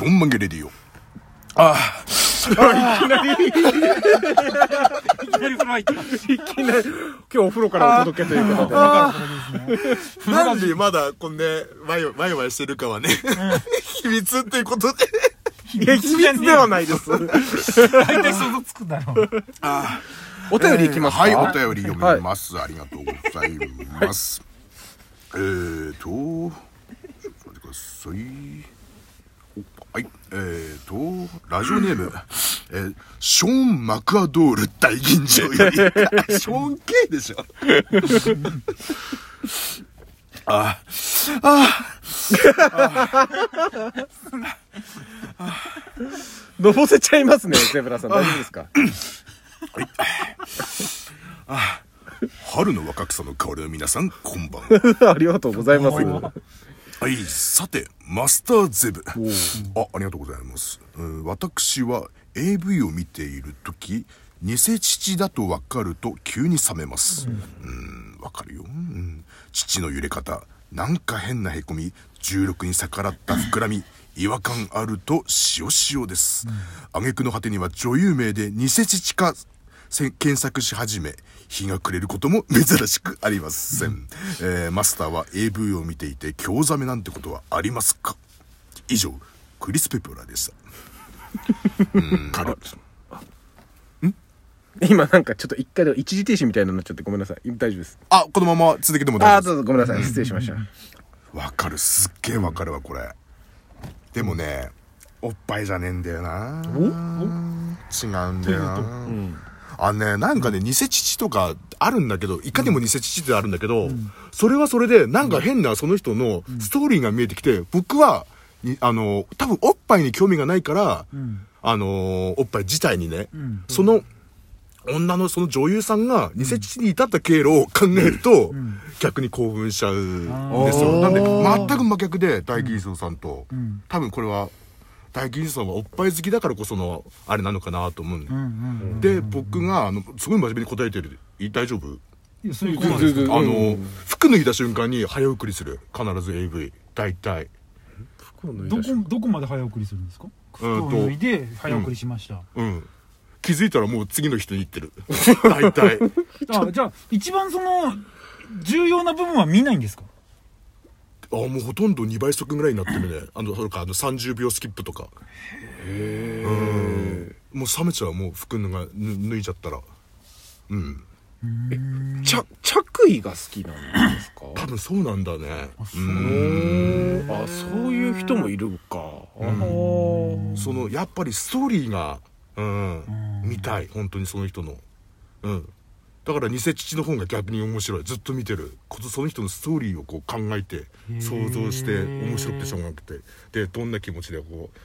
ちょんまげレディオ。いきなり風呂入った。いきなり、今日お風呂からお届けということで。なんでまだこんね、ワイワイワイしてるかはね、秘密っていうことで。いや、秘密ではないです。大体想像つくだろう。お便りいきますかはい、お便り読みます。ありがとうございます。えーと、ちょっと待ってください。おはい、えーと、ラジオネーム、えーショーン・マクアドール大吟醸より、ショーン・ケイでしょ。あ、のぼせちゃいますね、ゼブラさん。大丈夫ですか？春の若草の香りの皆さん、こんばんは。ありがとうございます。はい、さて、マスターゼブ。あ、ありがとうございます。うん私は AV を見ているとき、偽父だとわかると急に冷めます。うん、わかるよ。うん、父の揺れ方、なんか変なへこみ、16に逆らった膨らみ、違和感あると塩塩です。挙句の果てには女優名で偽父かせ検索し始め日が暮れることも珍しくありません、えーマスターは AV を見ていて興ざめなんてことはありますか？以上クリス・ペプラでした。うん。あ今なんかちょっと一回で一時停止みたいになっちゃってごめんなさい。大丈夫です。あこのまま続けてもあー、大丈夫でどうぞごめんなさい。失礼しました。すわかる。すっげえわかるわこれ。でもねおっぱいじゃねえんだよな。違うんだよなあのね、なんかね、偽父とかあるんだけど、いかにも偽父ってあるんだけど、それはそれで、なんか変なその人のストーリーが見えてきて、僕は、にあの、多分おっぱいに興味がないから、あの、おっぱい自体にね、その、女のその女優さんが偽父に至った経路を考えると、逆に興奮しちゃうんですよ。なんで、全く真逆で、大技術さんと、多分これは、大技術さんはおっぱい好きだからこその、あれなのかなと思うんで、で、僕が、あの、すごい真面目に答えてる。い大丈夫いやそういうことですかあの、服脱いだ瞬間に早送りする。必ず AV。大体。どこ、どこまで早送りするんですか？服を脱いで早送りしました。うん。気づいたらもう次の人に行ってる。大体。あじゃあ、一番その、重要な部分は見ないんですか？あ、もうほとんど2倍速ぐらいになってるね。あの、それか、あの、30秒スキップとか。へうん。もう冷めちゃう、もう服脱がぬ脱いじゃったら。うん。着、着衣が好きなんですか？多分そうなんだね。うーんあ、そういう人もいるか。そのやっぱりストーリーが、うん、見たい本当にその人のうんだから偽父の方が逆に面白い。ずっと見てる。ことその人のストーリーをこう考えて想像して面白くてしょうがなくて。でどんな気持ちでこう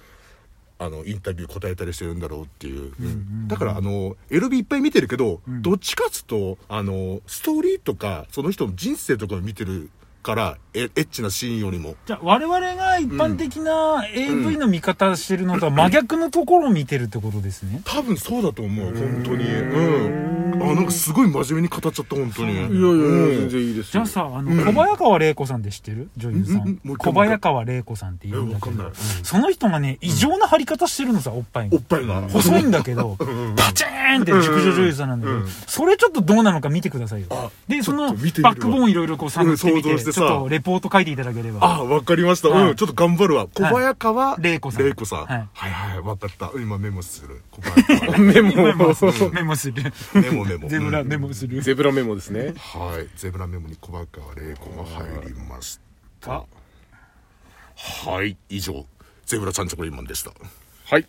あのインタビュー答えたりしてるんだろうっていう、うんだからあの LB いっぱい見てるけど、どっちかっつうとあのストーリーとかその人の人生とかを見てるからエエッチなシーンよりも。じゃあ、我々が一般的な AV の見方してるのとは真逆のところを見てるってことですね。多分そうだと思う。本当に。うんあなんかすごい真面目に語っちゃった本当に。いやいやいや、全然いいですよ。じゃあさ、あの、小早川玲子さんって知ってる？女優さうん小早川玲子さんって言うんだけどその人がね、異常な張り方してるのさ、おっぱいにおっ。ぱいが。細いんだけど、パチーンって熟女女優さんなんだけど、それちょっとどうなのか見てくださいよ。あ。で、そのバックボーンいろいろこう探ってみて、うん想像してさ。ちょっとレポート書いていただければ。あわかりました。はい。うんちょっと頑張るわ。小早川玲子さん。玲子さん。ははいいはいわかった。今メモする。小早川。メモ。メモする。メモする。メモメモ。ゼブラうん。メモする。ゼブラメモですね。はい。ゼブラメモに小早川玲子が入りましたはい。以上。ゼブラちゃんチョコリンマンでした。はい。